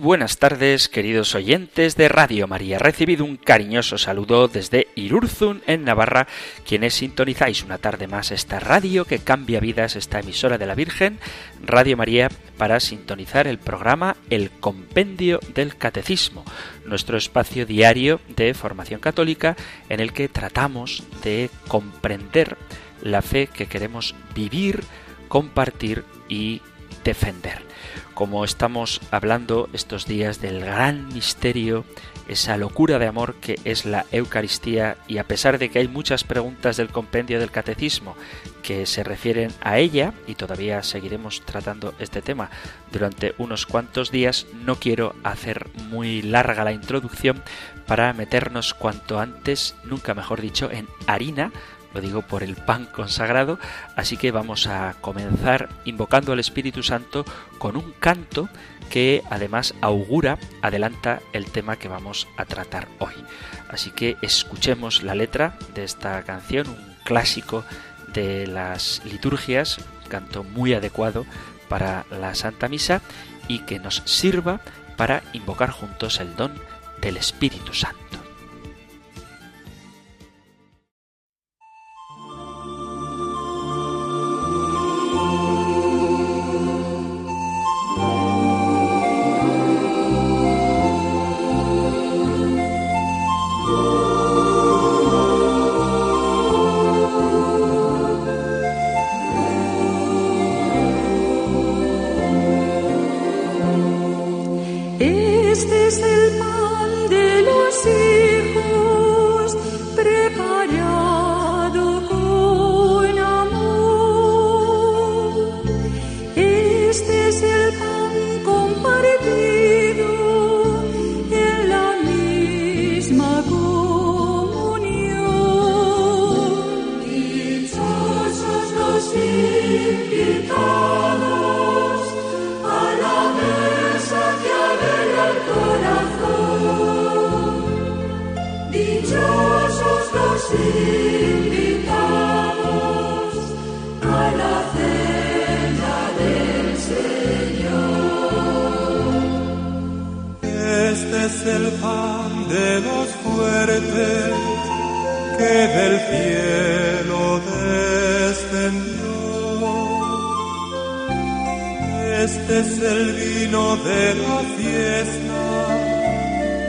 Buenas tardes, queridos oyentes de Radio María. Recibido un cariñoso saludo desde Irurzun, en Navarra, quienes sintonizáis una tarde más esta radio que cambia vidas, esta emisora de la Virgen, Radio María, para sintonizar el programa El Compendio del Catecismo, nuestro espacio diario de formación católica en el que tratamos de comprender la fe que queremos vivir, compartir y defender como estamos hablando estos días del gran misterio, esa locura de amor que es la Eucaristía, y a pesar de que hay muchas preguntas del compendio del catecismo que se refieren a ella, y todavía seguiremos tratando este tema durante unos cuantos días, no quiero hacer muy larga la introducción para meternos cuanto antes, nunca mejor dicho, en harina lo digo por el pan consagrado, así que vamos a comenzar invocando al Espíritu Santo con un canto que además augura, adelanta el tema que vamos a tratar hoy. Así que escuchemos la letra de esta canción, un clásico de las liturgias, un canto muy adecuado para la Santa Misa y que nos sirva para invocar juntos el don del Espíritu Santo.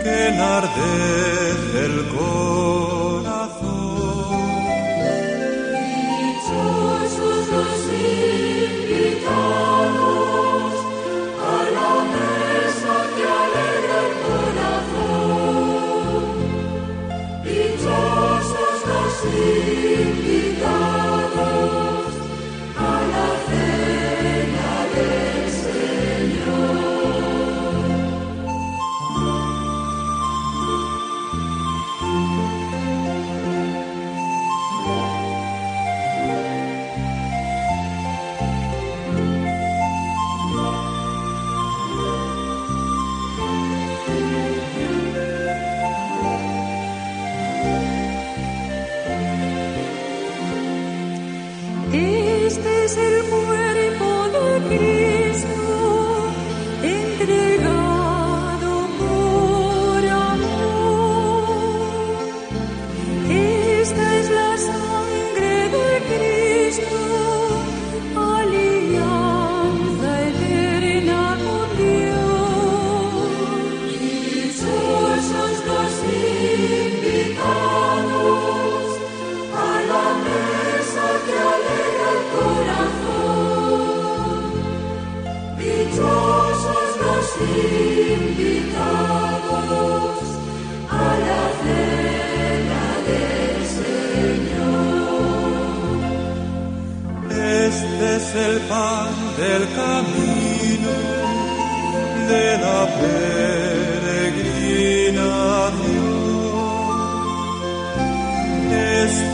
que enardece el corazón. Dichosos los invitados.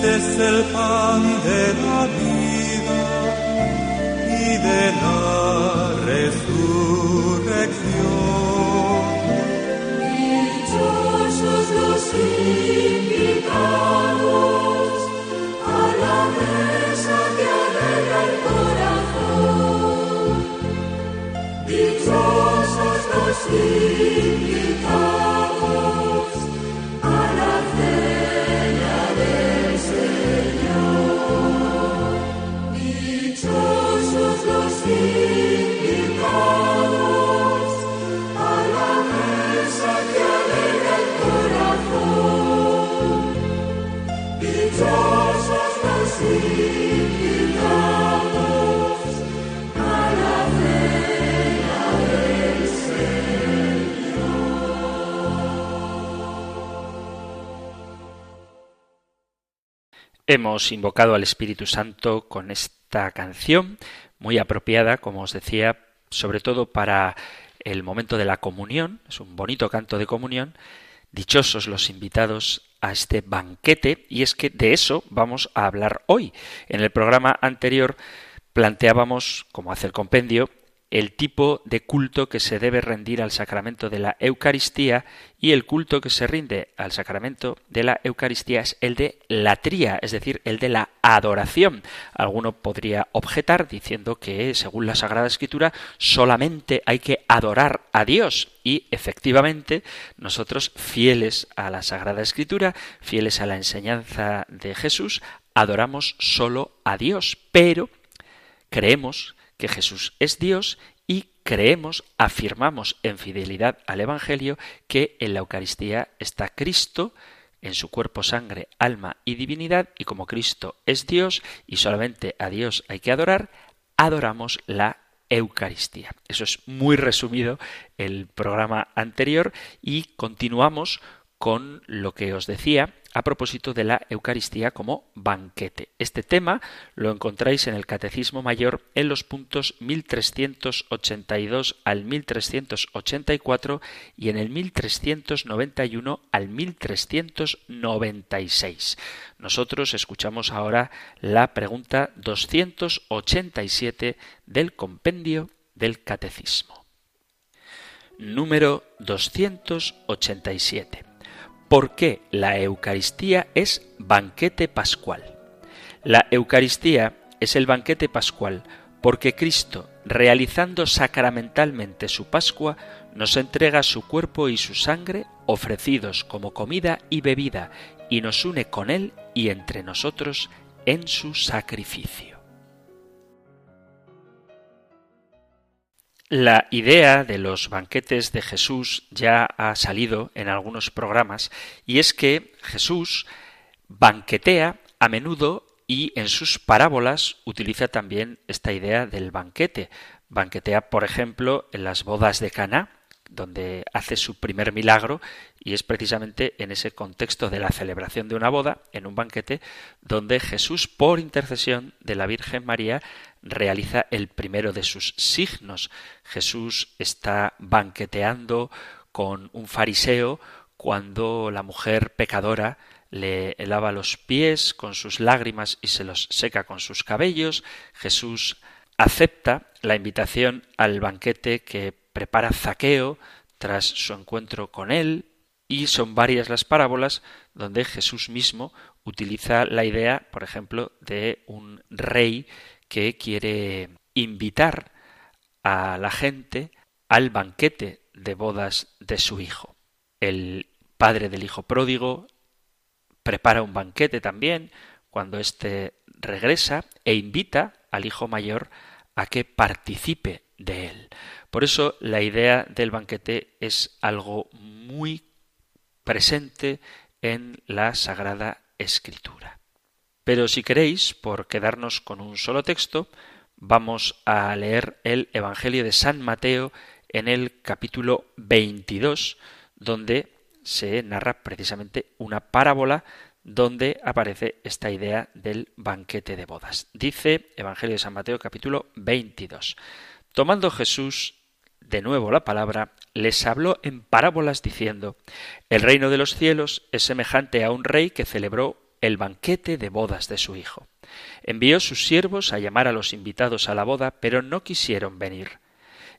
Este es el pan de la vida y de la resurrección. Dichosos los invitados a la mesa que alegra el corazón. Dichosos los invitados Hemos invocado al Espíritu Santo con esta canción, muy apropiada, como os decía, sobre todo para el momento de la comunión, es un bonito canto de comunión, dichosos los invitados a este banquete, y es que de eso vamos a hablar hoy. En el programa anterior planteábamos, como hace el compendio, el tipo de culto que se debe rendir al sacramento de la Eucaristía y el culto que se rinde al sacramento de la Eucaristía es el de la tría, es decir, el de la adoración. Alguno podría objetar diciendo que, según la Sagrada Escritura, solamente hay que adorar a Dios y, efectivamente, nosotros, fieles a la Sagrada Escritura, fieles a la enseñanza de Jesús, adoramos solo a Dios, pero creemos que Jesús es Dios y creemos, afirmamos en fidelidad al Evangelio que en la Eucaristía está Cristo en su cuerpo, sangre, alma y divinidad, y como Cristo es Dios y solamente a Dios hay que adorar, adoramos la Eucaristía. Eso es muy resumido el programa anterior y continuamos con lo que os decía a propósito de la Eucaristía como banquete. Este tema lo encontráis en el Catecismo Mayor en los puntos 1382 al 1384 y en el 1391 al 1396. Nosotros escuchamos ahora la pregunta 287 del compendio del Catecismo. Número 287 por qué la Eucaristía es banquete pascual. La Eucaristía es el banquete pascual porque Cristo, realizando sacramentalmente su Pascua, nos entrega su cuerpo y su sangre ofrecidos como comida y bebida, y nos une con Él y entre nosotros en su sacrificio. La idea de los banquetes de Jesús ya ha salido en algunos programas y es que Jesús banquetea a menudo y en sus parábolas utiliza también esta idea del banquete. Banquetea, por ejemplo, en las bodas de Caná, donde hace su primer milagro y es precisamente en ese contexto de la celebración de una boda, en un banquete, donde Jesús, por intercesión de la Virgen María, realiza el primero de sus signos. Jesús está banqueteando con un fariseo cuando la mujer pecadora le lava los pies con sus lágrimas y se los seca con sus cabellos. Jesús acepta la invitación al banquete que prepara Zaqueo tras su encuentro con él, y son varias las parábolas donde Jesús mismo utiliza la idea, por ejemplo, de un rey que quiere invitar a la gente al banquete de bodas de su hijo. El padre del hijo pródigo prepara un banquete también cuando éste regresa e invita al hijo mayor a que participe de él. Por eso la idea del banquete es algo muy presente en la Sagrada Escritura. Pero si queréis, por quedarnos con un solo texto, vamos a leer el Evangelio de San Mateo en el capítulo 22, donde se narra precisamente una parábola donde aparece esta idea del banquete de bodas. Dice Evangelio de San Mateo capítulo 22. Tomando Jesús de nuevo la palabra, les habló en parábolas diciendo, El reino de los cielos es semejante a un rey que celebró el banquete de bodas de su hijo. Envió sus siervos a llamar a los invitados a la boda, pero no quisieron venir.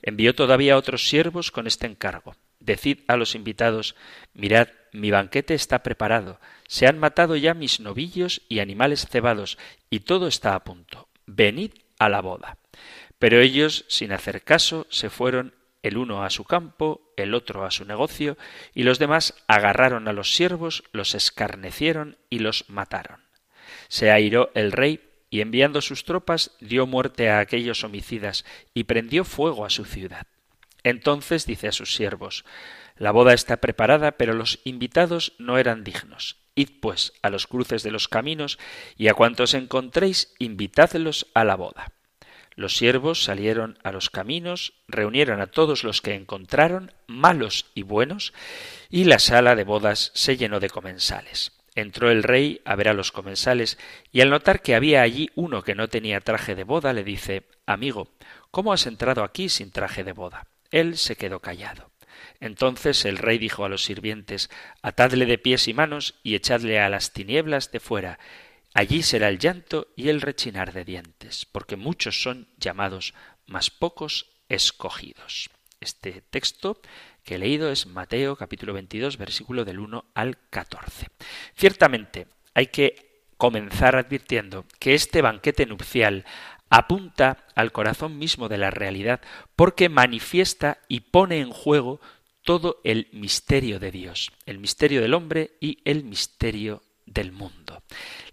Envió todavía otros siervos con este encargo. Decid a los invitados, mirad, mi banquete está preparado, se han matado ya mis novillos y animales cebados, y todo está a punto. Venid a la boda. Pero ellos, sin hacer caso, se fueron el uno a su campo, el otro a su negocio, y los demás agarraron a los siervos, los escarnecieron y los mataron. Se airó el rey y enviando sus tropas dio muerte a aquellos homicidas y prendió fuego a su ciudad. Entonces dice a sus siervos La boda está preparada, pero los invitados no eran dignos. Id pues a los cruces de los caminos y a cuantos encontréis invitádlos a la boda. Los siervos salieron a los caminos, reunieron a todos los que encontraron, malos y buenos, y la sala de bodas se llenó de comensales. Entró el rey a ver a los comensales, y al notar que había allí uno que no tenía traje de boda, le dice Amigo, ¿cómo has entrado aquí sin traje de boda? Él se quedó callado. Entonces el rey dijo a los sirvientes Atadle de pies y manos y echadle a las tinieblas de fuera, Allí será el llanto y el rechinar de dientes, porque muchos son llamados, mas pocos escogidos. Este texto que he leído es Mateo capítulo 22 versículo del 1 al 14. Ciertamente hay que comenzar advirtiendo que este banquete nupcial apunta al corazón mismo de la realidad porque manifiesta y pone en juego todo el misterio de Dios, el misterio del hombre y el misterio del mundo.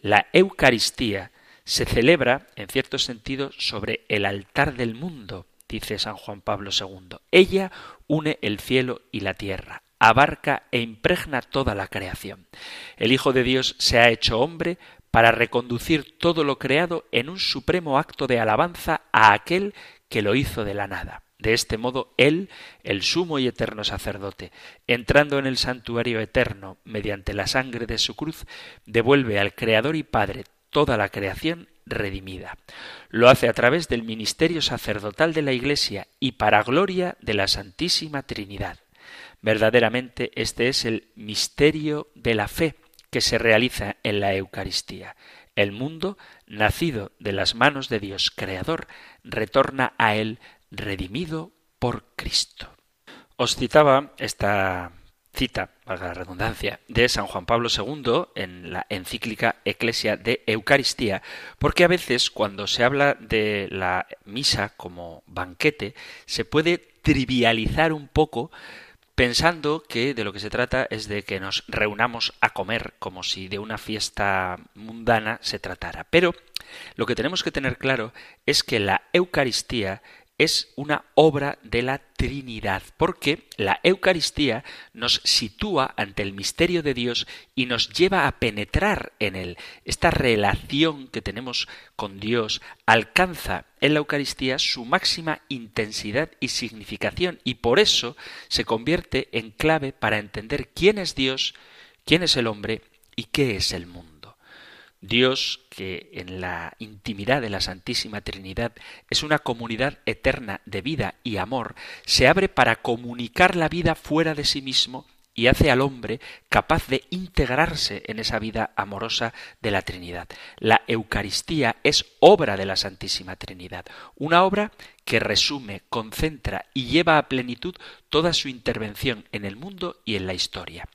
La Eucaristía se celebra, en cierto sentido, sobre el altar del mundo, dice San Juan Pablo II. Ella une el cielo y la tierra, abarca e impregna toda la creación. El Hijo de Dios se ha hecho hombre para reconducir todo lo creado en un supremo acto de alabanza a aquel que lo hizo de la nada. De este modo, Él, el sumo y eterno sacerdote, entrando en el santuario eterno mediante la sangre de su cruz, devuelve al Creador y Padre toda la creación redimida. Lo hace a través del ministerio sacerdotal de la Iglesia y para gloria de la Santísima Trinidad. Verdaderamente este es el misterio de la fe que se realiza en la Eucaristía. El mundo, nacido de las manos de Dios Creador, retorna a Él redimido por Cristo. Os citaba esta cita, valga la redundancia, de San Juan Pablo II en la encíclica Eclesia de Eucaristía, porque a veces cuando se habla de la misa como banquete, se puede trivializar un poco pensando que de lo que se trata es de que nos reunamos a comer como si de una fiesta mundana se tratara. Pero lo que tenemos que tener claro es que la Eucaristía es una obra de la Trinidad, porque la Eucaristía nos sitúa ante el misterio de Dios y nos lleva a penetrar en él. Esta relación que tenemos con Dios alcanza en la Eucaristía su máxima intensidad y significación y por eso se convierte en clave para entender quién es Dios, quién es el hombre y qué es el mundo. Dios, que en la intimidad de la Santísima Trinidad es una comunidad eterna de vida y amor, se abre para comunicar la vida fuera de sí mismo y hace al hombre capaz de integrarse en esa vida amorosa de la Trinidad. La Eucaristía es obra de la Santísima Trinidad, una obra que resume, concentra y lleva a plenitud toda su intervención en el mundo y en la historia.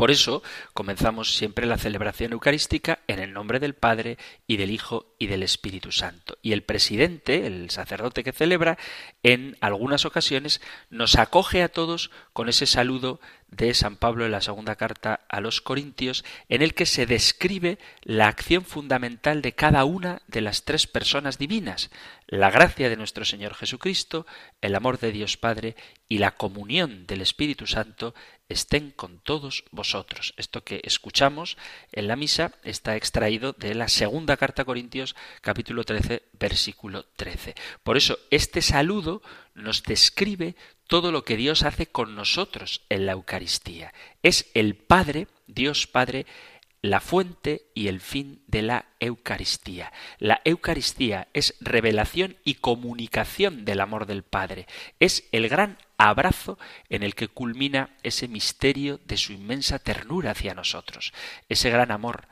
Por eso comenzamos siempre la celebración eucarística en el nombre del Padre y del Hijo y del Espíritu Santo. Y el presidente, el sacerdote que celebra, en algunas ocasiones nos acoge a todos con ese saludo de San Pablo en la segunda carta a los Corintios, en el que se describe la acción fundamental de cada una de las tres personas divinas, la gracia de nuestro Señor Jesucristo, el amor de Dios Padre y la comunión del Espíritu Santo estén con todos vosotros. Esto que escuchamos en la misa está extraído de la segunda carta a Corintios capítulo 13 versículo 13. Por eso este saludo nos describe todo lo que Dios hace con nosotros en la Eucaristía. Es el Padre, Dios Padre, la fuente y el fin de la Eucaristía. La Eucaristía es revelación y comunicación del amor del Padre. Es el gran abrazo en el que culmina ese misterio de su inmensa ternura hacia nosotros. Ese gran amor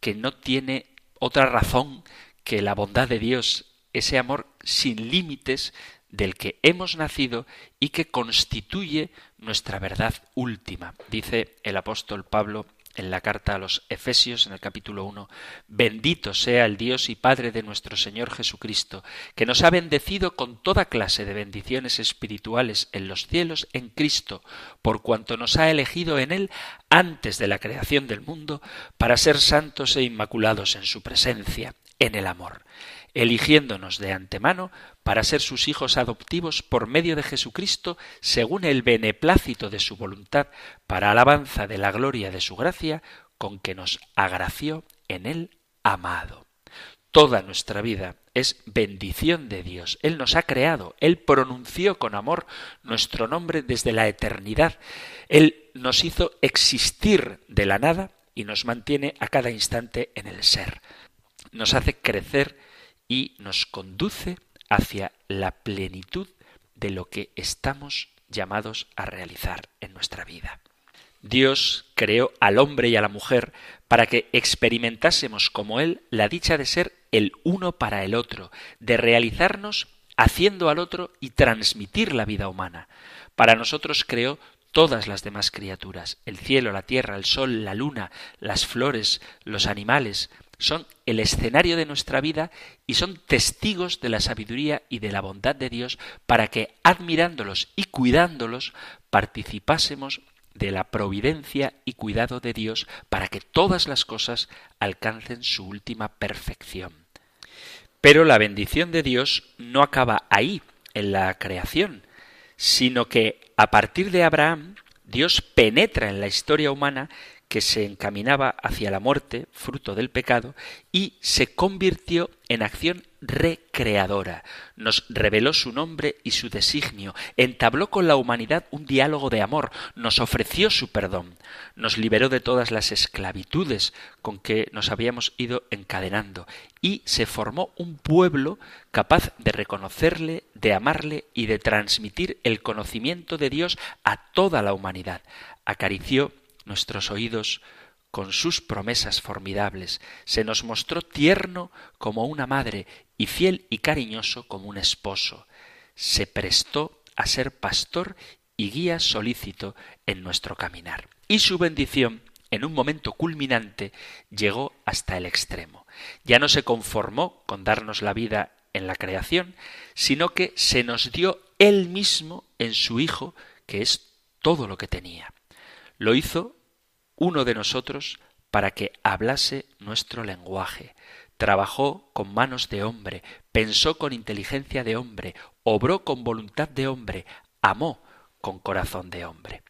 que no tiene otra razón que la bondad de Dios, ese amor sin límites del que hemos nacido y que constituye nuestra verdad última. Dice el apóstol Pablo en la carta a los Efesios, en el capítulo 1, bendito sea el Dios y Padre de nuestro Señor Jesucristo, que nos ha bendecido con toda clase de bendiciones espirituales en los cielos en Cristo, por cuanto nos ha elegido en Él antes de la creación del mundo, para ser santos e inmaculados en su presencia, en el amor eligiéndonos de antemano para ser sus hijos adoptivos por medio de Jesucristo, según el beneplácito de su voluntad, para alabanza de la gloria de su gracia, con que nos agració en el amado. Toda nuestra vida es bendición de Dios. Él nos ha creado, Él pronunció con amor nuestro nombre desde la eternidad. Él nos hizo existir de la nada y nos mantiene a cada instante en el ser. Nos hace crecer y nos conduce hacia la plenitud de lo que estamos llamados a realizar en nuestra vida. Dios creó al hombre y a la mujer para que experimentásemos como Él la dicha de ser el uno para el otro, de realizarnos haciendo al otro y transmitir la vida humana. Para nosotros creó todas las demás criaturas, el cielo, la tierra, el sol, la luna, las flores, los animales, son el escenario de nuestra vida y son testigos de la sabiduría y de la bondad de Dios para que, admirándolos y cuidándolos, participásemos de la providencia y cuidado de Dios para que todas las cosas alcancen su última perfección. Pero la bendición de Dios no acaba ahí, en la creación, sino que a partir de Abraham, Dios penetra en la historia humana que se encaminaba hacia la muerte, fruto del pecado, y se convirtió en acción recreadora. Nos reveló su nombre y su designio, entabló con la humanidad un diálogo de amor, nos ofreció su perdón, nos liberó de todas las esclavitudes con que nos habíamos ido encadenando, y se formó un pueblo capaz de reconocerle, de amarle y de transmitir el conocimiento de Dios a toda la humanidad. Acarició nuestros oídos con sus promesas formidables, se nos mostró tierno como una madre y fiel y cariñoso como un esposo. Se prestó a ser pastor y guía solícito en nuestro caminar. Y su bendición, en un momento culminante, llegó hasta el extremo. Ya no se conformó con darnos la vida en la creación, sino que se nos dio él mismo en su Hijo, que es todo lo que tenía. Lo hizo uno de nosotros para que hablase nuestro lenguaje. Trabajó con manos de hombre, pensó con inteligencia de hombre, obró con voluntad de hombre, amó con corazón de hombre.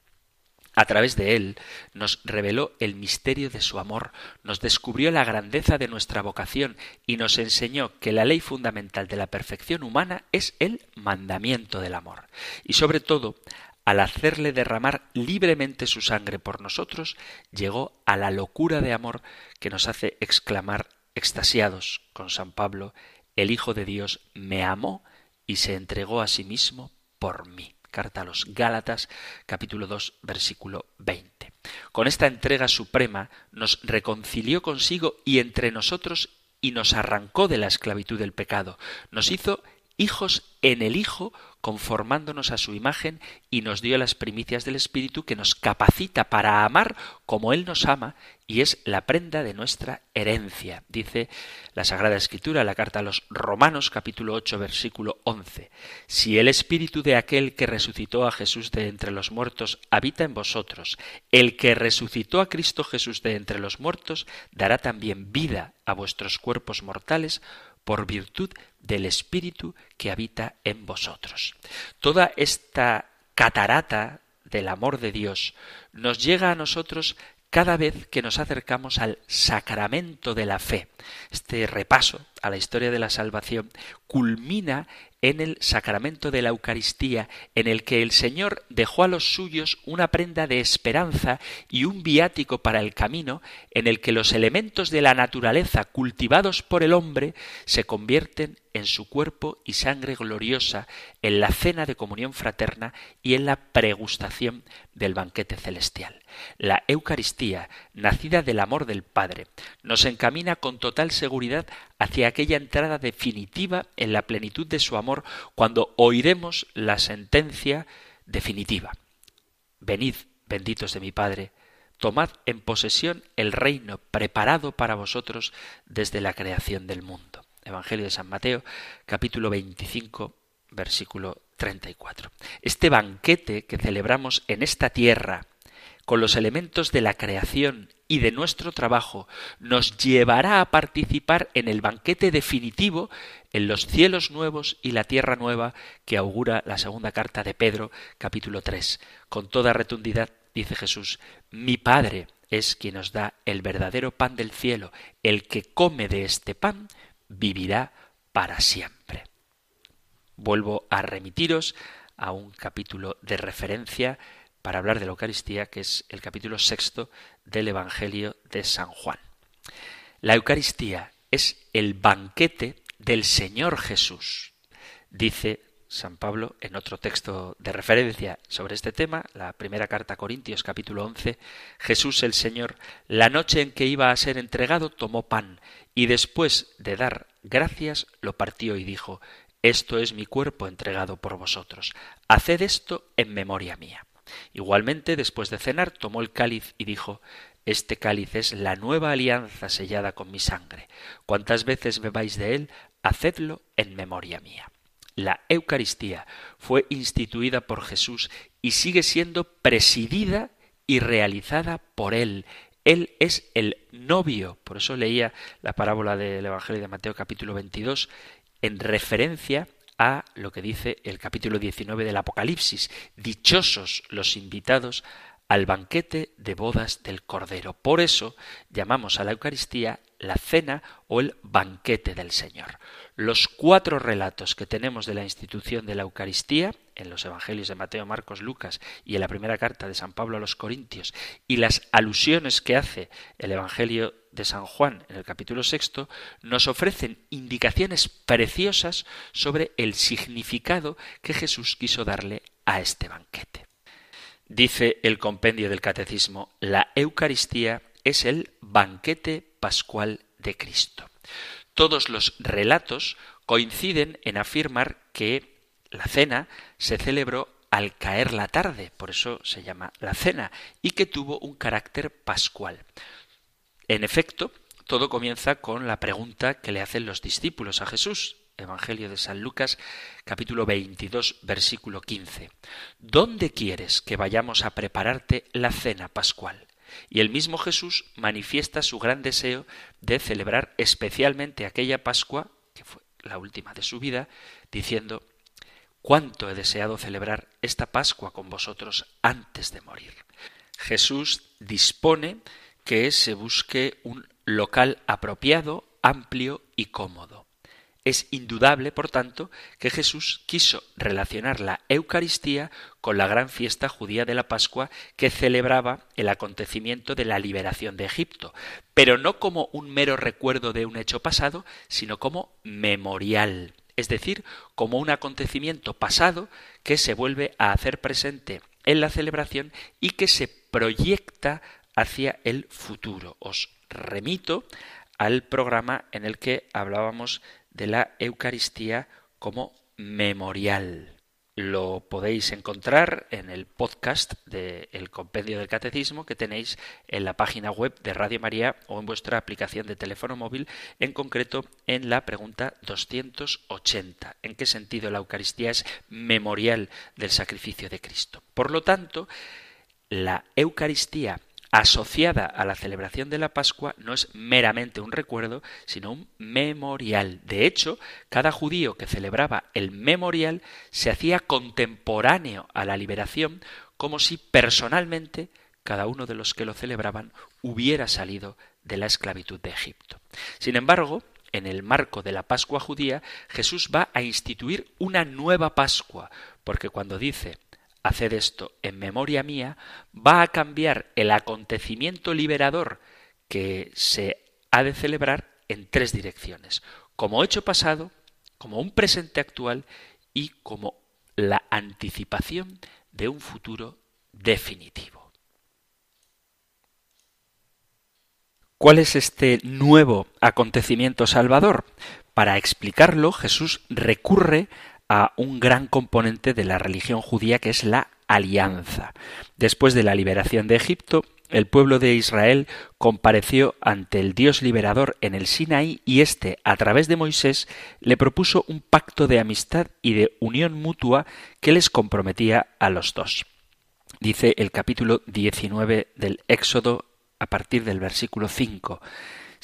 A través de él nos reveló el misterio de su amor, nos descubrió la grandeza de nuestra vocación y nos enseñó que la ley fundamental de la perfección humana es el mandamiento del amor. Y sobre todo al hacerle derramar libremente su sangre por nosotros, llegó a la locura de amor que nos hace exclamar extasiados con San Pablo, el Hijo de Dios me amó y se entregó a sí mismo por mí. Carta a los Gálatas, capítulo 2, versículo 20. Con esta entrega suprema nos reconcilió consigo y entre nosotros y nos arrancó de la esclavitud del pecado, nos hizo hijos en el Hijo conformándonos a su imagen y nos dio las primicias del Espíritu que nos capacita para amar como Él nos ama y es la prenda de nuestra herencia. Dice la Sagrada Escritura, la carta a los Romanos capítulo 8 versículo 11. Si el Espíritu de aquel que resucitó a Jesús de entre los muertos habita en vosotros, el que resucitó a Cristo Jesús de entre los muertos dará también vida a vuestros cuerpos mortales por virtud del Espíritu que habita en vosotros. Toda esta catarata del amor de Dios nos llega a nosotros cada vez que nos acercamos al sacramento de la fe. Este repaso a la historia de la salvación culmina en el sacramento de la Eucaristía, en el que el Señor dejó a los suyos una prenda de esperanza y un viático para el camino, en el que los elementos de la naturaleza cultivados por el hombre se convierten en su cuerpo y sangre gloriosa, en la cena de comunión fraterna y en la pregustación del banquete celestial. La Eucaristía, nacida del amor del Padre, nos encamina con total seguridad hacia aquella entrada definitiva en la plenitud de su amor cuando oiremos la sentencia definitiva. Venid, benditos de mi Padre, tomad en posesión el reino preparado para vosotros desde la creación del mundo. Evangelio de San Mateo, capítulo 25, versículo 34. Este banquete que celebramos en esta tierra, con los elementos de la creación y de nuestro trabajo, nos llevará a participar en el banquete definitivo en los cielos nuevos y la tierra nueva que augura la segunda carta de Pedro, capítulo 3. Con toda retundidad dice Jesús, mi Padre es quien nos da el verdadero pan del cielo, el que come de este pan vivirá para siempre. Vuelvo a remitiros a un capítulo de referencia para hablar de la Eucaristía, que es el capítulo sexto del Evangelio de San Juan. La Eucaristía es el banquete del Señor Jesús, dice San Pablo en otro texto de referencia sobre este tema, la primera carta a Corintios capítulo 11, Jesús el Señor, la noche en que iba a ser entregado, tomó pan y después de dar gracias lo partió y dijo, Esto es mi cuerpo entregado por vosotros, haced esto en memoria mía. Igualmente, después de cenar, tomó el cáliz y dijo, Este cáliz es la nueva alianza sellada con mi sangre. Cuantas veces bebáis de él, hacedlo en memoria mía. La Eucaristía fue instituida por Jesús y sigue siendo presidida y realizada por Él. Él es el novio. Por eso leía la parábola del Evangelio de Mateo capítulo 22 en referencia a lo que dice el capítulo 19 del Apocalipsis. Dichosos los invitados al banquete de bodas del Cordero. Por eso llamamos a la Eucaristía la cena o el banquete del Señor. Los cuatro relatos que tenemos de la institución de la Eucaristía, en los Evangelios de Mateo, Marcos, Lucas y en la primera carta de San Pablo a los Corintios, y las alusiones que hace el Evangelio de San Juan en el capítulo sexto, nos ofrecen indicaciones preciosas sobre el significado que Jesús quiso darle a este banquete. Dice el compendio del Catecismo, la Eucaristía es el banquete pascual de Cristo. Todos los relatos coinciden en afirmar que la cena se celebró al caer la tarde, por eso se llama la cena, y que tuvo un carácter pascual. En efecto, todo comienza con la pregunta que le hacen los discípulos a Jesús. Evangelio de San Lucas, capítulo 22, versículo 15. ¿Dónde quieres que vayamos a prepararte la cena pascual? Y el mismo Jesús manifiesta su gran deseo de celebrar especialmente aquella Pascua, que fue la última de su vida, diciendo, cuánto he deseado celebrar esta Pascua con vosotros antes de morir. Jesús dispone que se busque un local apropiado, amplio y cómodo. Es indudable, por tanto, que Jesús quiso relacionar la Eucaristía con la gran fiesta judía de la Pascua que celebraba el acontecimiento de la liberación de Egipto, pero no como un mero recuerdo de un hecho pasado, sino como memorial, es decir, como un acontecimiento pasado que se vuelve a hacer presente en la celebración y que se proyecta hacia el futuro. Os remito al programa en el que hablábamos de la Eucaristía como memorial. Lo podéis encontrar en el podcast del Compendio del Catecismo que tenéis en la página web de Radio María o en vuestra aplicación de teléfono móvil, en concreto en la pregunta 280. ¿En qué sentido la Eucaristía es memorial del sacrificio de Cristo? Por lo tanto, la Eucaristía asociada a la celebración de la Pascua no es meramente un recuerdo, sino un memorial. De hecho, cada judío que celebraba el memorial se hacía contemporáneo a la liberación, como si personalmente cada uno de los que lo celebraban hubiera salido de la esclavitud de Egipto. Sin embargo, en el marco de la Pascua judía, Jesús va a instituir una nueva Pascua, porque cuando dice haced esto en memoria mía, va a cambiar el acontecimiento liberador que se ha de celebrar en tres direcciones, como hecho pasado, como un presente actual y como la anticipación de un futuro definitivo. ¿Cuál es este nuevo acontecimiento salvador? Para explicarlo, Jesús recurre a un gran componente de la religión judía que es la alianza. Después de la liberación de Egipto, el pueblo de Israel compareció ante el Dios liberador en el Sinaí y éste, a través de Moisés, le propuso un pacto de amistad y de unión mutua que les comprometía a los dos. Dice el capítulo 19 del Éxodo a partir del versículo 5.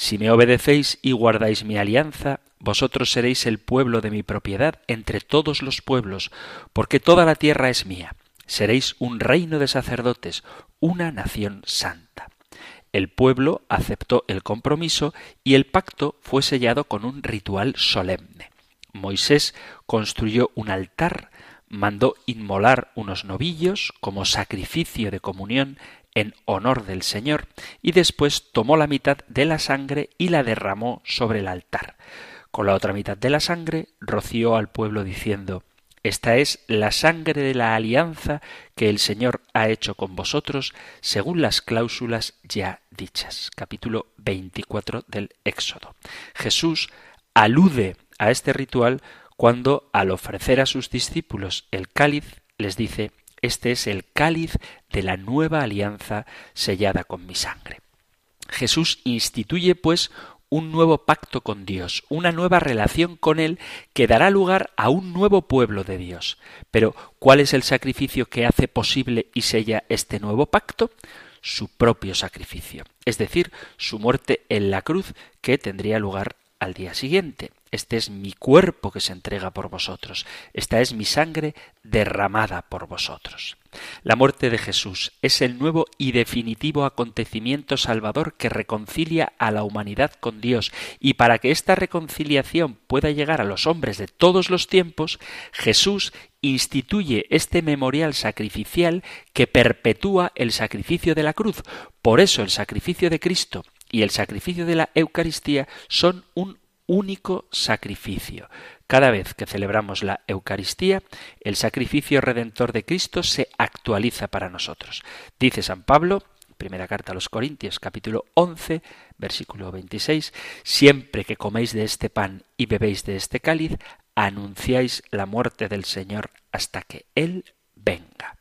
Si me obedecéis y guardáis mi alianza, vosotros seréis el pueblo de mi propiedad entre todos los pueblos, porque toda la tierra es mía. Seréis un reino de sacerdotes, una nación santa. El pueblo aceptó el compromiso y el pacto fue sellado con un ritual solemne. Moisés construyó un altar, mandó inmolar unos novillos como sacrificio de comunión en honor del Señor, y después tomó la mitad de la sangre y la derramó sobre el altar. Con la otra mitad de la sangre roció al pueblo diciendo esta es la sangre de la alianza que el Señor ha hecho con vosotros según las cláusulas ya dichas. Capítulo 24 del Éxodo. Jesús alude a este ritual cuando al ofrecer a sus discípulos el cáliz les dice este es el cáliz de la nueva alianza sellada con mi sangre. Jesús instituye pues un nuevo pacto con Dios, una nueva relación con Él que dará lugar a un nuevo pueblo de Dios. Pero, ¿cuál es el sacrificio que hace posible y sella este nuevo pacto? Su propio sacrificio, es decir, su muerte en la cruz que tendría lugar al día siguiente. Este es mi cuerpo que se entrega por vosotros. Esta es mi sangre derramada por vosotros. La muerte de Jesús es el nuevo y definitivo acontecimiento salvador que reconcilia a la humanidad con Dios y para que esta reconciliación pueda llegar a los hombres de todos los tiempos, Jesús instituye este memorial sacrificial que perpetúa el sacrificio de la cruz. Por eso el sacrificio de Cristo y el sacrificio de la Eucaristía son un único sacrificio. Cada vez que celebramos la Eucaristía, el sacrificio redentor de Cristo se actualiza para nosotros. Dice San Pablo, primera carta a los Corintios, capítulo 11, versículo 26, siempre que coméis de este pan y bebéis de este cáliz, anunciáis la muerte del Señor hasta que Él venga.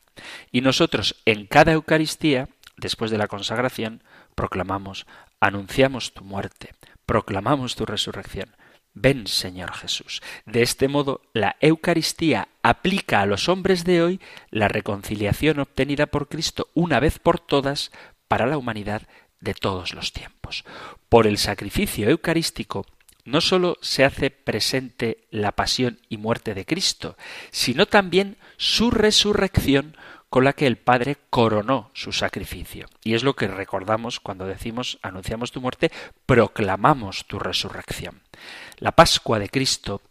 Y nosotros en cada Eucaristía, después de la consagración, proclamamos, anunciamos tu muerte, proclamamos tu resurrección. Ven, Señor Jesús. De este modo, la Eucaristía aplica a los hombres de hoy la reconciliación obtenida por Cristo una vez por todas para la humanidad de todos los tiempos. Por el sacrificio eucarístico, no sólo se hace presente la pasión y muerte de Cristo, sino también su resurrección con la que el Padre coronó su sacrificio. Y es lo que recordamos cuando decimos, anunciamos tu muerte, proclamamos tu resurrección. La Pascua de Cristo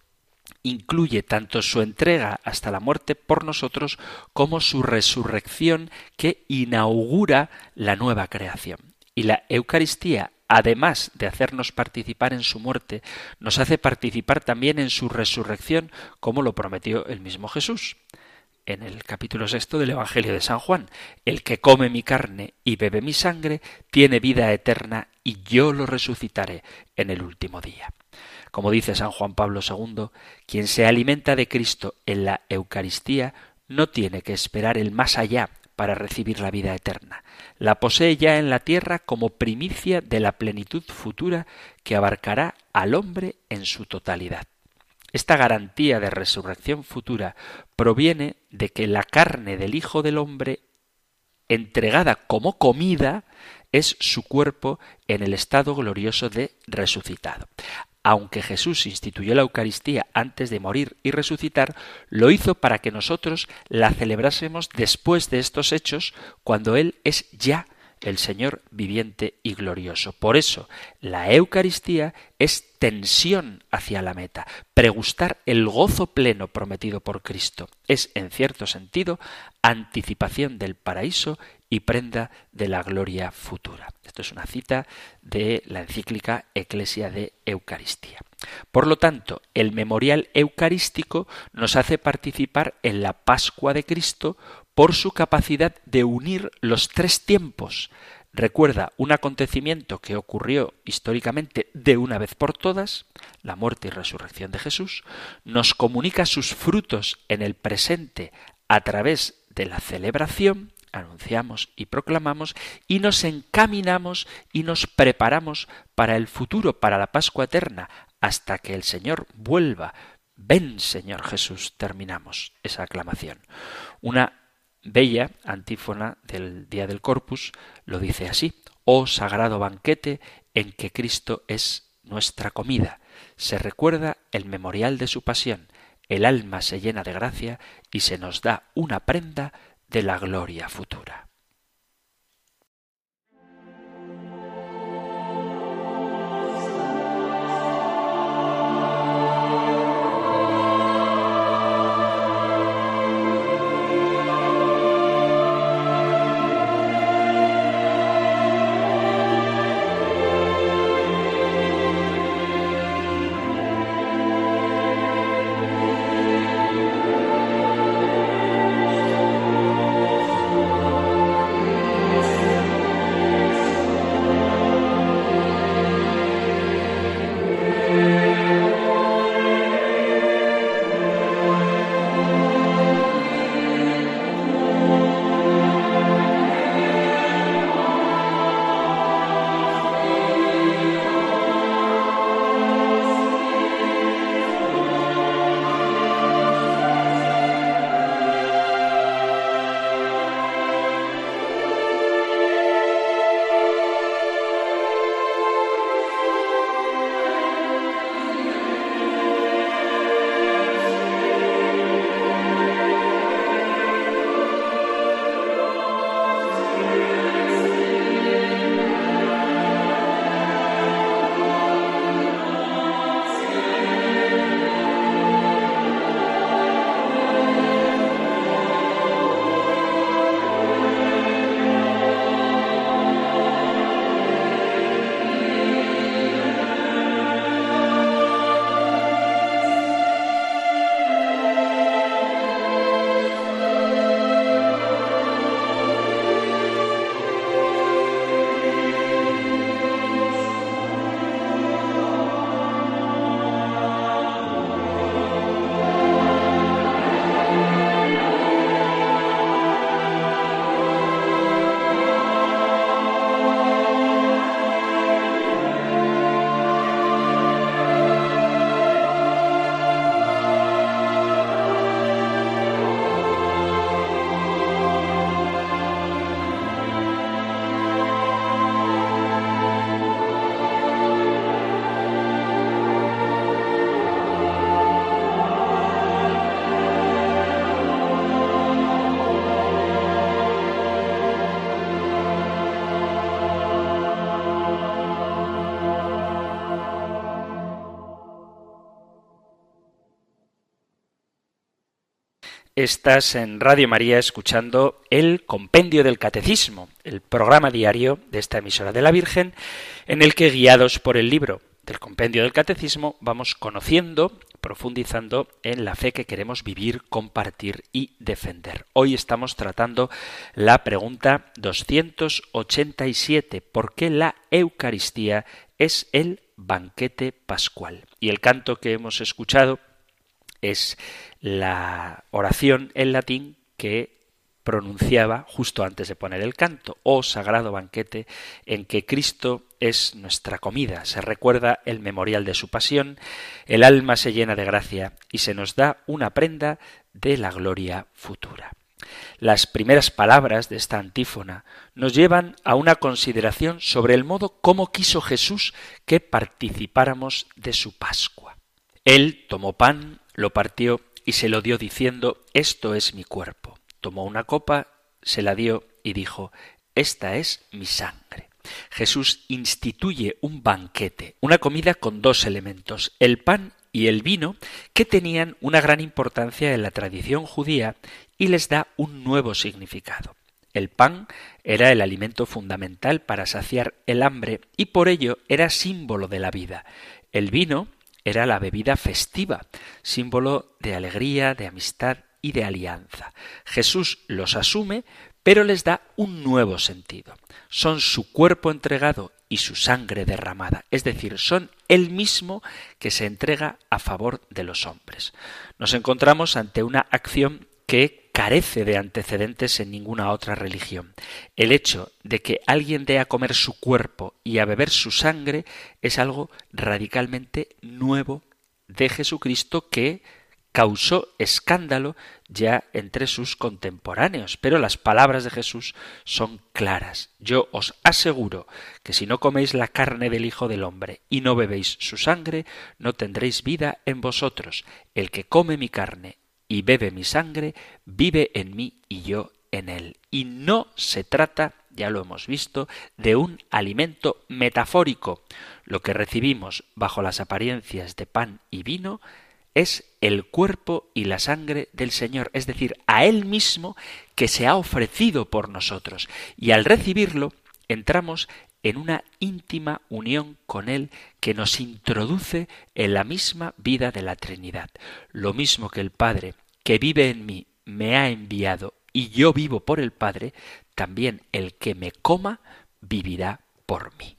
incluye tanto su entrega hasta la muerte por nosotros como su resurrección que inaugura la nueva creación. Y la Eucaristía, además de hacernos participar en su muerte, nos hace participar también en su resurrección, como lo prometió el mismo Jesús en el capítulo sexto del Evangelio de San Juan. El que come mi carne y bebe mi sangre tiene vida eterna y yo lo resucitaré en el último día. Como dice San Juan Pablo II, quien se alimenta de Cristo en la Eucaristía no tiene que esperar el más allá para recibir la vida eterna. La posee ya en la tierra como primicia de la plenitud futura que abarcará al hombre en su totalidad. Esta garantía de resurrección futura proviene de que la carne del Hijo del Hombre, entregada como comida, es su cuerpo en el estado glorioso de resucitado. Aunque Jesús instituyó la Eucaristía antes de morir y resucitar, lo hizo para que nosotros la celebrásemos después de estos hechos, cuando Él es ya el Señor viviente y glorioso. Por eso, la Eucaristía es tensión hacia la meta, pregustar el gozo pleno prometido por Cristo. Es, en cierto sentido, anticipación del paraíso y prenda de la gloria futura. Esto es una cita de la encíclica Eclesia de Eucaristía. Por lo tanto, el memorial eucarístico nos hace participar en la Pascua de Cristo por su capacidad de unir los tres tiempos. Recuerda un acontecimiento que ocurrió históricamente de una vez por todas, la muerte y resurrección de Jesús, nos comunica sus frutos en el presente a través de la celebración anunciamos y proclamamos y nos encaminamos y nos preparamos para el futuro, para la Pascua eterna, hasta que el Señor vuelva. Ven, Señor Jesús, terminamos esa aclamación. Una bella antífona del Día del Corpus lo dice así, oh sagrado banquete en que Cristo es nuestra comida. Se recuerda el memorial de su pasión, el alma se llena de gracia y se nos da una prenda de la gloria futura. Estás en Radio María escuchando el Compendio del Catecismo, el programa diario de esta emisora de la Virgen, en el que, guiados por el libro del Compendio del Catecismo, vamos conociendo, profundizando en la fe que queremos vivir, compartir y defender. Hoy estamos tratando la pregunta 287, ¿por qué la Eucaristía es el banquete pascual? Y el canto que hemos escuchado es la oración en latín que pronunciaba justo antes de poner el canto, oh sagrado banquete en que Cristo es nuestra comida. Se recuerda el memorial de su pasión, el alma se llena de gracia y se nos da una prenda de la gloria futura. Las primeras palabras de esta antífona nos llevan a una consideración sobre el modo como quiso Jesús que participáramos de su Pascua. Él tomó pan, lo partió y se lo dio diciendo, Esto es mi cuerpo. Tomó una copa, se la dio y dijo, Esta es mi sangre. Jesús instituye un banquete, una comida con dos elementos, el pan y el vino, que tenían una gran importancia en la tradición judía y les da un nuevo significado. El pan era el alimento fundamental para saciar el hambre y por ello era símbolo de la vida. El vino era la bebida festiva, símbolo de alegría, de amistad y de alianza. Jesús los asume, pero les da un nuevo sentido. Son su cuerpo entregado y su sangre derramada, es decir, son él mismo que se entrega a favor de los hombres. Nos encontramos ante una acción que carece de antecedentes en ninguna otra religión. El hecho de que alguien dé a comer su cuerpo y a beber su sangre es algo radicalmente nuevo de Jesucristo que causó escándalo ya entre sus contemporáneos. Pero las palabras de Jesús son claras. Yo os aseguro que si no coméis la carne del Hijo del Hombre y no bebéis su sangre, no tendréis vida en vosotros. El que come mi carne y bebe mi sangre, vive en mí y yo en él. Y no se trata, ya lo hemos visto, de un alimento metafórico. Lo que recibimos bajo las apariencias de pan y vino es el cuerpo y la sangre del Señor, es decir, a Él mismo que se ha ofrecido por nosotros. Y al recibirlo, entramos en una íntima unión con Él que nos introduce en la misma vida de la Trinidad. Lo mismo que el Padre, que vive en mí, me ha enviado y yo vivo por el Padre, también el que me coma vivirá por mí.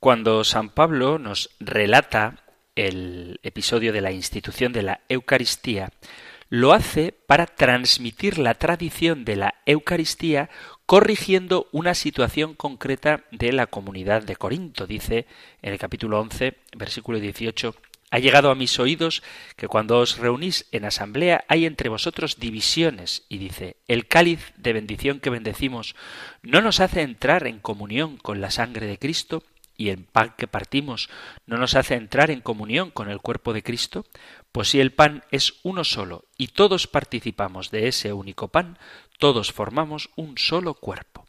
Cuando San Pablo nos relata el episodio de la institución de la Eucaristía, lo hace para transmitir la tradición de la Eucaristía corrigiendo una situación concreta de la comunidad de Corinto. Dice en el capítulo 11, versículo 18, ha llegado a mis oídos que cuando os reunís en asamblea hay entre vosotros divisiones, y dice, el cáliz de bendición que bendecimos no nos hace entrar en comunión con la sangre de Cristo, y el pan que partimos no nos hace entrar en comunión con el cuerpo de Cristo? Pues si el pan es uno solo y todos participamos de ese único pan, todos formamos un solo cuerpo.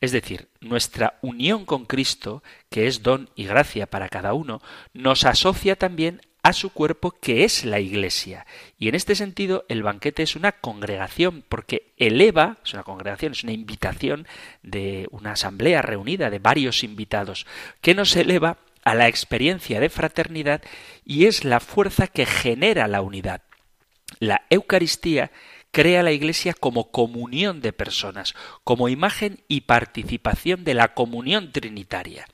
Es decir, nuestra unión con Cristo, que es don y gracia para cada uno, nos asocia también a su cuerpo que es la Iglesia. Y en este sentido el banquete es una congregación porque eleva, es una congregación, es una invitación de una asamblea reunida de varios invitados, que nos eleva a la experiencia de fraternidad y es la fuerza que genera la unidad. La Eucaristía crea la Iglesia como comunión de personas, como imagen y participación de la comunión trinitaria.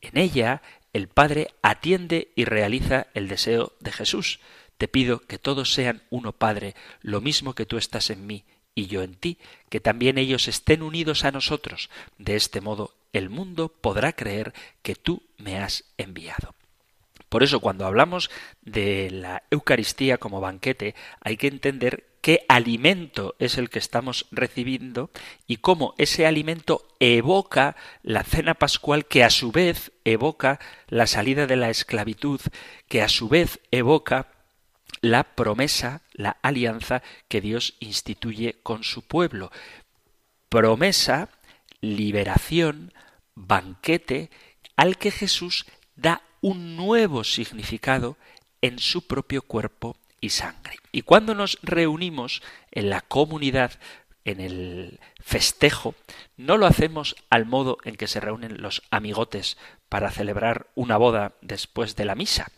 En ella el Padre atiende y realiza el deseo de Jesús. Te pido que todos sean uno, Padre, lo mismo que tú estás en mí y yo en ti, que también ellos estén unidos a nosotros. De este modo el mundo podrá creer que tú me has enviado. Por eso cuando hablamos de la Eucaristía como banquete hay que entender qué alimento es el que estamos recibiendo y cómo ese alimento evoca la cena pascual que a su vez evoca la salida de la esclavitud, que a su vez evoca la promesa, la alianza que Dios instituye con su pueblo. Promesa, liberación, banquete al que Jesús da un nuevo significado en su propio cuerpo y sangre. Y cuando nos reunimos en la comunidad, en el festejo, no lo hacemos al modo en que se reúnen los amigotes para celebrar una boda después de la misa,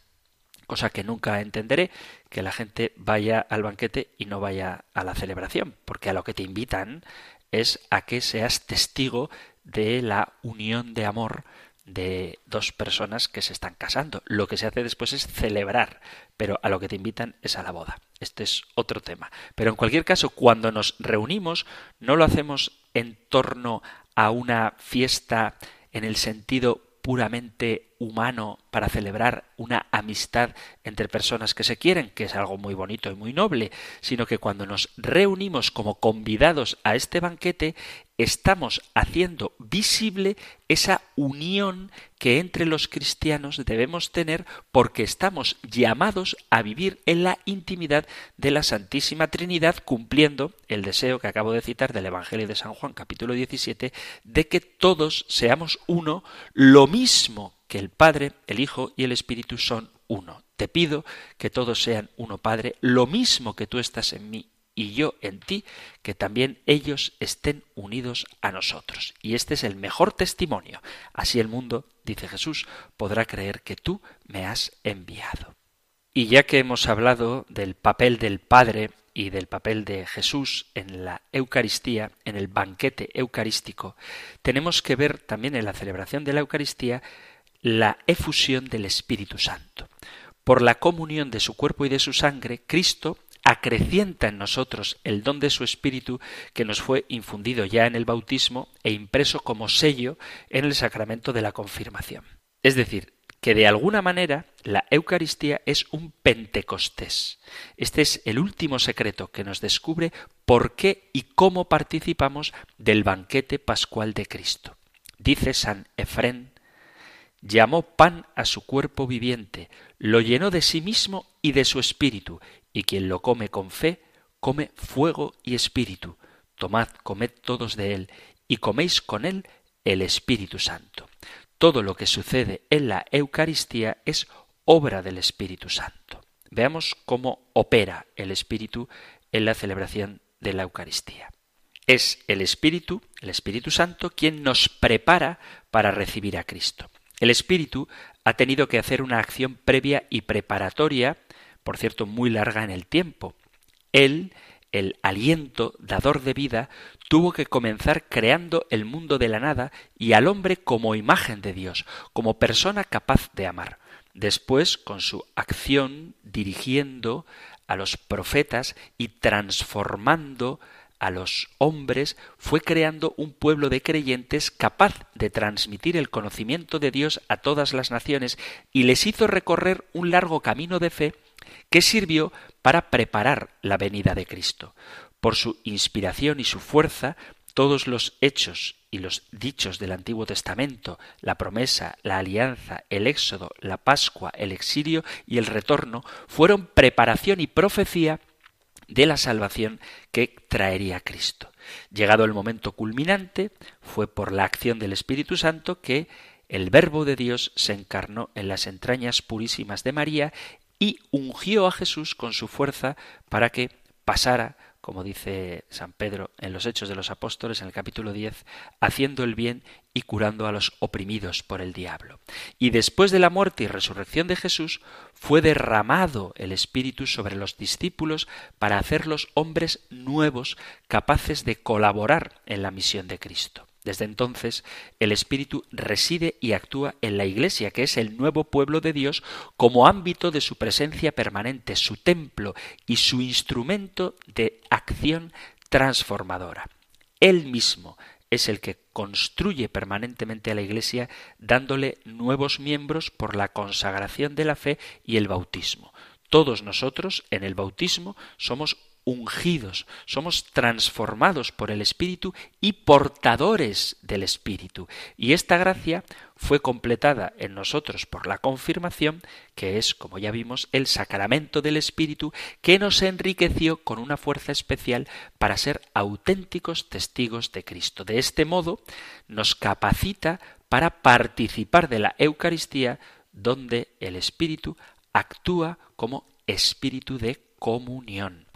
cosa que nunca entenderé, que la gente vaya al banquete y no vaya a la celebración, porque a lo que te invitan es a que seas testigo de la unión de amor de dos personas que se están casando. Lo que se hace después es celebrar, pero a lo que te invitan es a la boda. Este es otro tema. Pero en cualquier caso, cuando nos reunimos, no lo hacemos en torno a una fiesta en el sentido puramente humano para celebrar una amistad entre personas que se quieren, que es algo muy bonito y muy noble, sino que cuando nos reunimos como convidados a este banquete, estamos haciendo visible esa unión que entre los cristianos debemos tener porque estamos llamados a vivir en la intimidad de la Santísima Trinidad cumpliendo el deseo que acabo de citar del Evangelio de San Juan capítulo 17 de que todos seamos uno, lo mismo que el Padre, el Hijo y el Espíritu son uno. Te pido que todos sean uno, Padre, lo mismo que tú estás en mí y yo en ti, que también ellos estén unidos a nosotros. Y este es el mejor testimonio. Así el mundo, dice Jesús, podrá creer que tú me has enviado. Y ya que hemos hablado del papel del Padre y del papel de Jesús en la Eucaristía, en el banquete eucarístico, tenemos que ver también en la celebración de la Eucaristía la efusión del Espíritu Santo. Por la comunión de su cuerpo y de su sangre, Cristo acrecienta en nosotros el don de su Espíritu que nos fue infundido ya en el bautismo e impreso como sello en el sacramento de la confirmación. Es decir, que de alguna manera la Eucaristía es un Pentecostés. Este es el último secreto que nos descubre por qué y cómo participamos del banquete pascual de Cristo. Dice San Efrén, llamó pan a su cuerpo viviente, lo llenó de sí mismo y de su espíritu, y quien lo come con fe, come fuego y espíritu. Tomad, comed todos de él, y coméis con él el Espíritu Santo. Todo lo que sucede en la Eucaristía es obra del Espíritu Santo. Veamos cómo opera el Espíritu en la celebración de la Eucaristía. Es el Espíritu, el Espíritu Santo, quien nos prepara para recibir a Cristo. El Espíritu ha tenido que hacer una acción previa y preparatoria por cierto muy larga en el tiempo. Él, el aliento dador de vida, tuvo que comenzar creando el mundo de la nada y al hombre como imagen de Dios, como persona capaz de amar. Después, con su acción, dirigiendo a los profetas y transformando a los hombres, fue creando un pueblo de creyentes capaz de transmitir el conocimiento de Dios a todas las naciones y les hizo recorrer un largo camino de fe que sirvió para preparar la venida de Cristo. Por su inspiración y su fuerza, todos los hechos y los dichos del Antiguo Testamento, la promesa, la alianza, el éxodo, la Pascua, el exilio y el retorno, fueron preparación y profecía de la salvación que traería Cristo. Llegado el momento culminante, fue por la acción del Espíritu Santo que el Verbo de Dios se encarnó en las entrañas purísimas de María y ungió a Jesús con su fuerza para que pasara, como dice San Pedro en los Hechos de los Apóstoles en el capítulo 10, haciendo el bien y curando a los oprimidos por el diablo. Y después de la muerte y resurrección de Jesús, fue derramado el Espíritu sobre los discípulos para hacerlos hombres nuevos capaces de colaborar en la misión de Cristo. Desde entonces, el Espíritu reside y actúa en la Iglesia, que es el nuevo pueblo de Dios, como ámbito de su presencia permanente, su templo y su instrumento de acción transformadora. Él mismo es el que construye permanentemente a la Iglesia, dándole nuevos miembros por la consagración de la fe y el bautismo. Todos nosotros, en el bautismo, somos ungidos, somos transformados por el Espíritu y portadores del Espíritu. Y esta gracia fue completada en nosotros por la confirmación, que es, como ya vimos, el sacramento del Espíritu, que nos enriqueció con una fuerza especial para ser auténticos testigos de Cristo. De este modo, nos capacita para participar de la Eucaristía, donde el Espíritu actúa como Espíritu de comunión.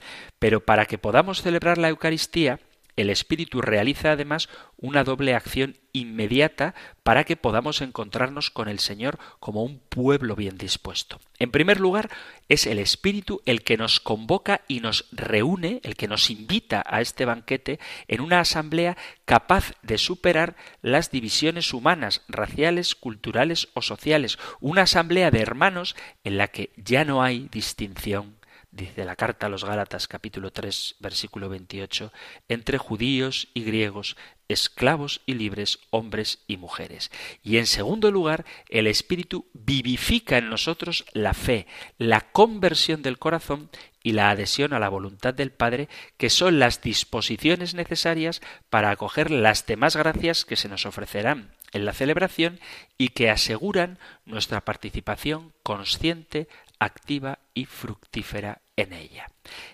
Pero para que podamos celebrar la Eucaristía, el Espíritu realiza además una doble acción inmediata para que podamos encontrarnos con el Señor como un pueblo bien dispuesto. En primer lugar, es el Espíritu el que nos convoca y nos reúne, el que nos invita a este banquete en una asamblea capaz de superar las divisiones humanas, raciales, culturales o sociales, una asamblea de hermanos en la que ya no hay distinción dice la carta a los Gálatas capítulo 3 versículo 28, entre judíos y griegos, esclavos y libres, hombres y mujeres. Y en segundo lugar, el Espíritu vivifica en nosotros la fe, la conversión del corazón y la adhesión a la voluntad del Padre, que son las disposiciones necesarias para acoger las demás gracias que se nos ofrecerán en la celebración y que aseguran nuestra participación consciente, activa y fructífera en ella.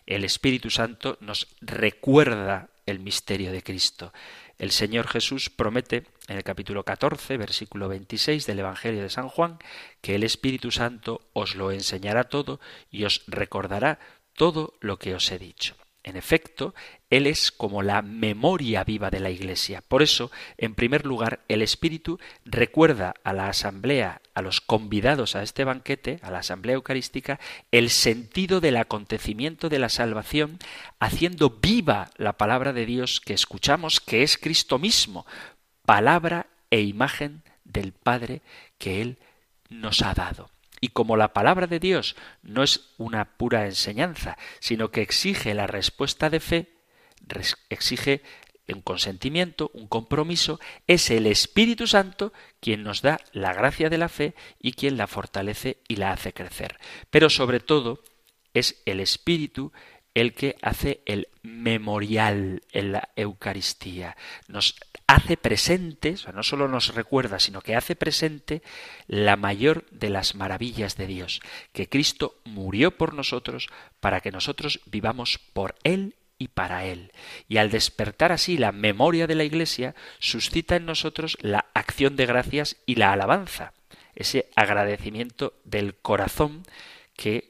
El Espíritu Santo nos recuerda el misterio de Cristo. El Señor Jesús promete en el capítulo 14, versículo 26 del Evangelio de San Juan, que el Espíritu Santo os lo enseñará todo y os recordará todo lo que os he dicho. En efecto, Él es como la memoria viva de la Iglesia. Por eso, en primer lugar, el Espíritu recuerda a la asamblea, a los convidados a este banquete, a la asamblea eucarística, el sentido del acontecimiento de la salvación, haciendo viva la palabra de Dios que escuchamos, que es Cristo mismo, palabra e imagen del Padre que Él nos ha dado. Y como la palabra de Dios no es una pura enseñanza, sino que exige la respuesta de fe, exige un consentimiento, un compromiso, es el Espíritu Santo quien nos da la gracia de la fe y quien la fortalece y la hace crecer. Pero sobre todo es el Espíritu el que hace el memorial en la Eucaristía. Nos hace presente, o sea, no solo nos recuerda, sino que hace presente la mayor de las maravillas de Dios, que Cristo murió por nosotros para que nosotros vivamos por Él y para Él. Y al despertar así la memoria de la Iglesia, suscita en nosotros la acción de gracias y la alabanza, ese agradecimiento del corazón que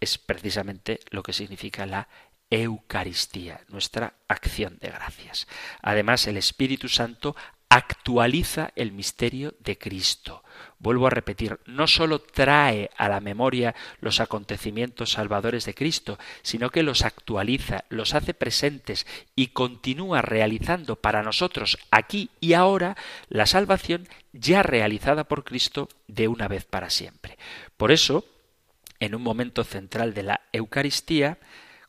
es precisamente lo que significa la Eucaristía, nuestra acción de gracias. Además, el Espíritu Santo actualiza el misterio de Cristo. Vuelvo a repetir, no sólo trae a la memoria los acontecimientos salvadores de Cristo, sino que los actualiza, los hace presentes y continúa realizando para nosotros aquí y ahora la salvación ya realizada por Cristo de una vez para siempre. Por eso, en un momento central de la Eucaristía,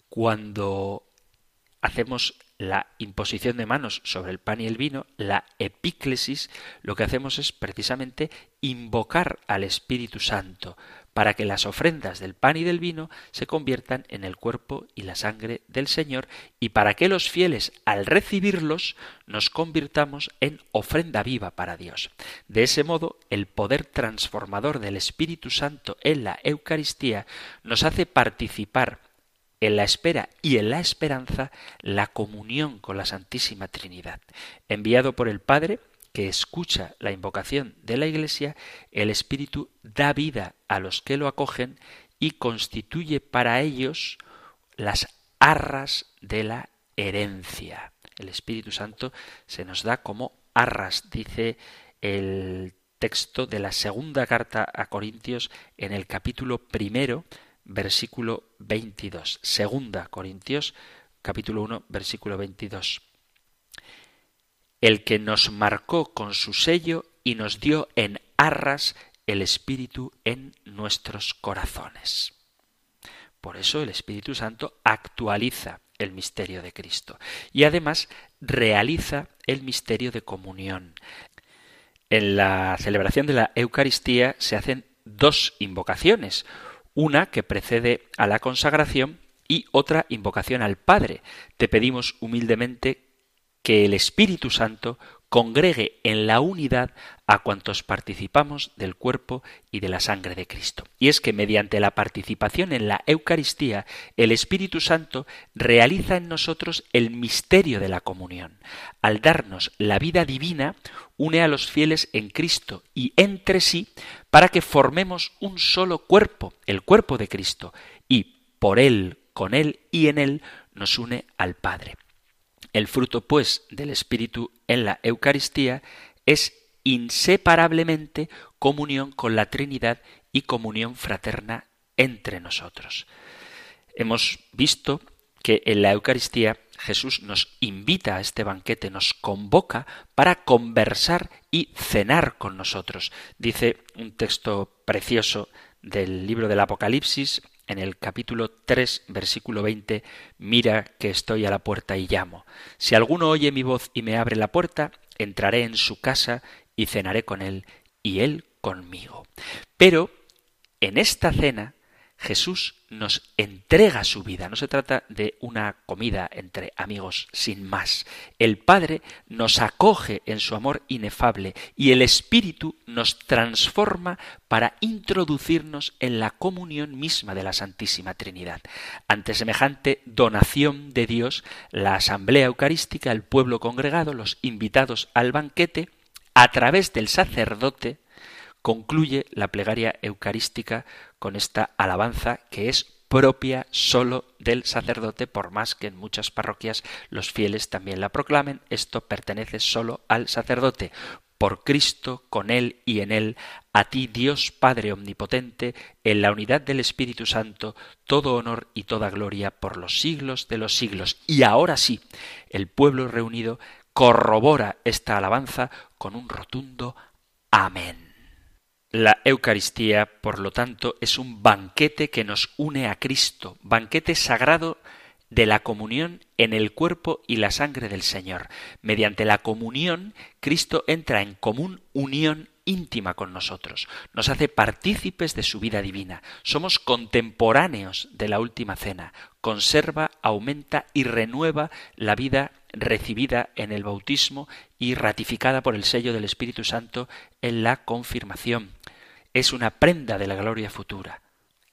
cuando hacemos la imposición de manos sobre el pan y el vino, la epíclesis, lo que hacemos es precisamente invocar al Espíritu Santo para que las ofrendas del pan y del vino se conviertan en el cuerpo y la sangre del Señor y para que los fieles al recibirlos nos convirtamos en ofrenda viva para Dios. De ese modo, el poder transformador del Espíritu Santo en la Eucaristía nos hace participar en la espera y en la esperanza la comunión con la Santísima Trinidad. Enviado por el Padre, que escucha la invocación de la Iglesia, el Espíritu da vida a los que lo acogen y constituye para ellos las arras de la herencia. El Espíritu Santo se nos da como arras, dice el texto de la segunda carta a Corintios en el capítulo primero, versículo 22. Segunda Corintios, capítulo 1, versículo 22 el que nos marcó con su sello y nos dio en arras el Espíritu en nuestros corazones. Por eso el Espíritu Santo actualiza el misterio de Cristo y además realiza el misterio de comunión. En la celebración de la Eucaristía se hacen dos invocaciones, una que precede a la consagración y otra invocación al Padre. Te pedimos humildemente que el Espíritu Santo congregue en la unidad a cuantos participamos del cuerpo y de la sangre de Cristo. Y es que mediante la participación en la Eucaristía, el Espíritu Santo realiza en nosotros el misterio de la comunión. Al darnos la vida divina, une a los fieles en Cristo y entre sí para que formemos un solo cuerpo, el cuerpo de Cristo, y por Él, con Él y en Él nos une al Padre. El fruto, pues, del Espíritu en la Eucaristía es inseparablemente comunión con la Trinidad y comunión fraterna entre nosotros. Hemos visto que en la Eucaristía Jesús nos invita a este banquete, nos convoca para conversar y cenar con nosotros. Dice un texto precioso del libro del Apocalipsis, en el capítulo 3, versículo 20, mira que estoy a la puerta y llamo. Si alguno oye mi voz y me abre la puerta, entraré en su casa y cenaré con él y él conmigo. Pero en esta cena Jesús nos entrega su vida. No se trata de una comida entre amigos sin más. El Padre nos acoge en su amor inefable y el Espíritu nos transforma para introducirnos en la comunión misma de la Santísima Trinidad. Ante semejante donación de Dios, la Asamblea Eucarística, el pueblo congregado, los invitados al banquete, a través del sacerdote, concluye la plegaria eucarística con esta alabanza que es propia solo del sacerdote, por más que en muchas parroquias los fieles también la proclamen, esto pertenece solo al sacerdote. Por Cristo, con Él y en Él, a ti Dios Padre Omnipotente, en la unidad del Espíritu Santo, todo honor y toda gloria por los siglos de los siglos. Y ahora sí, el pueblo reunido corrobora esta alabanza con un rotundo Amén. La Eucaristía, por lo tanto, es un banquete que nos une a Cristo, banquete sagrado de la comunión en el cuerpo y la sangre del Señor. Mediante la comunión, Cristo entra en común unión íntima con nosotros, nos hace partícipes de su vida divina, somos contemporáneos de la última cena, conserva, aumenta y renueva la vida recibida en el bautismo y ratificada por el sello del Espíritu Santo en la confirmación. Es una prenda de la gloria futura.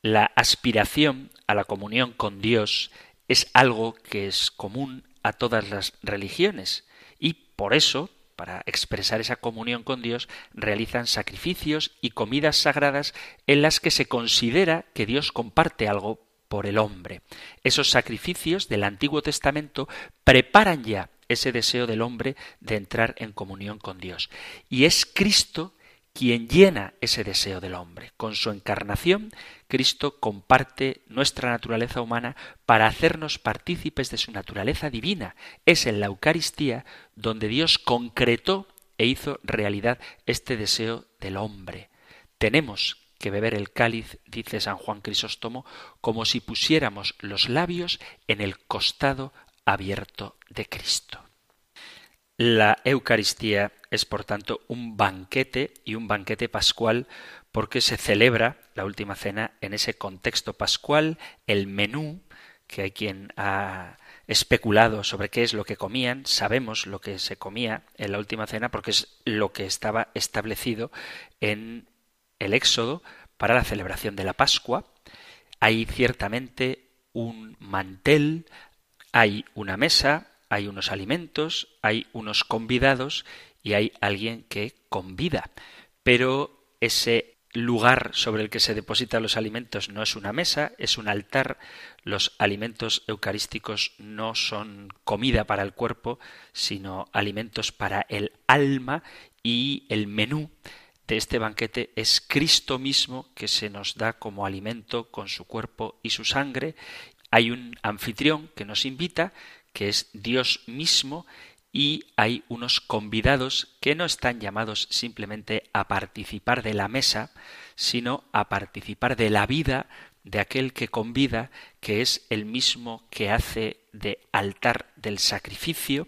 La aspiración a la comunión con Dios es algo que es común a todas las religiones y por eso para expresar esa comunión con Dios, realizan sacrificios y comidas sagradas en las que se considera que Dios comparte algo por el hombre. Esos sacrificios del Antiguo Testamento preparan ya ese deseo del hombre de entrar en comunión con Dios. Y es Cristo quien llena ese deseo del hombre. Con su encarnación, Cristo comparte nuestra naturaleza humana para hacernos partícipes de su naturaleza divina. Es en la Eucaristía donde Dios concretó e hizo realidad este deseo del hombre. Tenemos que beber el cáliz, dice San Juan Crisóstomo, como si pusiéramos los labios en el costado abierto de Cristo. La Eucaristía es, por tanto, un banquete y un banquete pascual porque se celebra la última cena en ese contexto pascual, el menú, que hay quien ha especulado sobre qué es lo que comían, sabemos lo que se comía en la última cena porque es lo que estaba establecido en el Éxodo para la celebración de la Pascua. Hay ciertamente un mantel, hay una mesa, hay unos alimentos, hay unos convidados y hay alguien que convida. Pero ese lugar sobre el que se depositan los alimentos no es una mesa, es un altar. Los alimentos eucarísticos no son comida para el cuerpo, sino alimentos para el alma y el menú de este banquete es Cristo mismo que se nos da como alimento con su cuerpo y su sangre. Hay un anfitrión que nos invita, que es Dios mismo, y hay unos convidados que no están llamados simplemente a participar de la mesa, sino a participar de la vida de aquel que convida, que es el mismo que hace de altar del sacrificio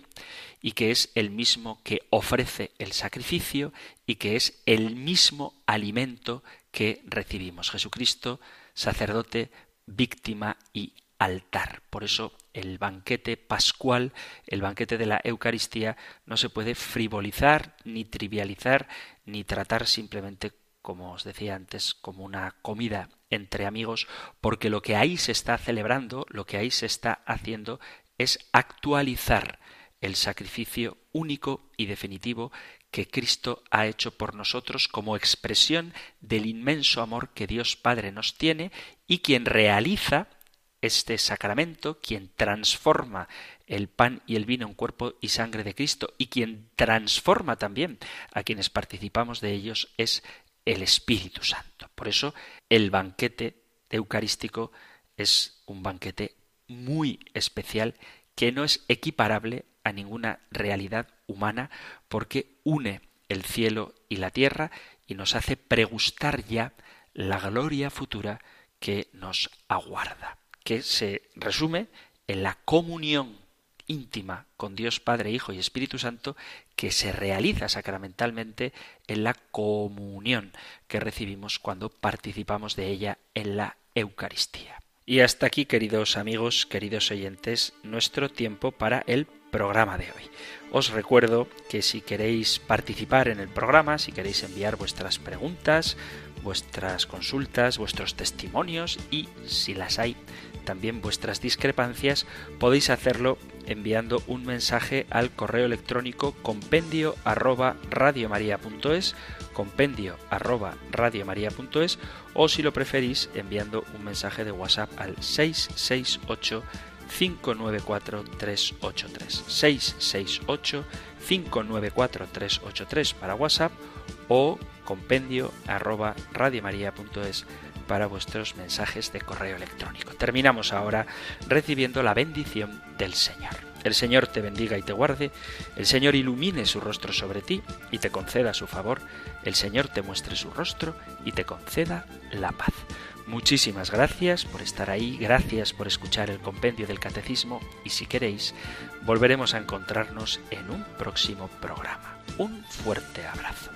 y que es el mismo que ofrece el sacrificio y que es el mismo alimento que recibimos. Jesucristo, sacerdote, víctima y altar. Por eso el banquete pascual, el banquete de la Eucaristía, no se puede frivolizar, ni trivializar, ni tratar simplemente, como os decía antes, como una comida entre amigos, porque lo que ahí se está celebrando, lo que ahí se está haciendo, es actualizar el sacrificio único y definitivo que Cristo ha hecho por nosotros como expresión del inmenso amor que Dios Padre nos tiene y quien realiza este sacramento, quien transforma el pan y el vino en cuerpo y sangre de Cristo y quien transforma también a quienes participamos de ellos es el Espíritu Santo. Por eso el banquete eucarístico es un banquete muy especial que no es equiparable a ninguna realidad humana porque une el cielo y la tierra y nos hace pregustar ya la gloria futura que nos aguarda que se resume en la comunión íntima con Dios Padre, Hijo y Espíritu Santo que se realiza sacramentalmente en la comunión que recibimos cuando participamos de ella en la Eucaristía. Y hasta aquí, queridos amigos, queridos oyentes, nuestro tiempo para el programa de hoy. Os recuerdo que si queréis participar en el programa, si queréis enviar vuestras preguntas, vuestras consultas, vuestros testimonios y, si las hay, también vuestras discrepancias, podéis hacerlo enviando un mensaje al correo electrónico compendio arroba compendio arroba o si lo preferís enviando un mensaje de WhatsApp al 668 594 383 668 594 383 para WhatsApp o compendio arroba radiomaria.es para vuestros mensajes de correo electrónico. Terminamos ahora recibiendo la bendición del Señor. El Señor te bendiga y te guarde, el Señor ilumine su rostro sobre ti y te conceda su favor, el Señor te muestre su rostro y te conceda la paz. Muchísimas gracias por estar ahí, gracias por escuchar el compendio del catecismo y si queréis, volveremos a encontrarnos en un próximo programa. Un fuerte abrazo.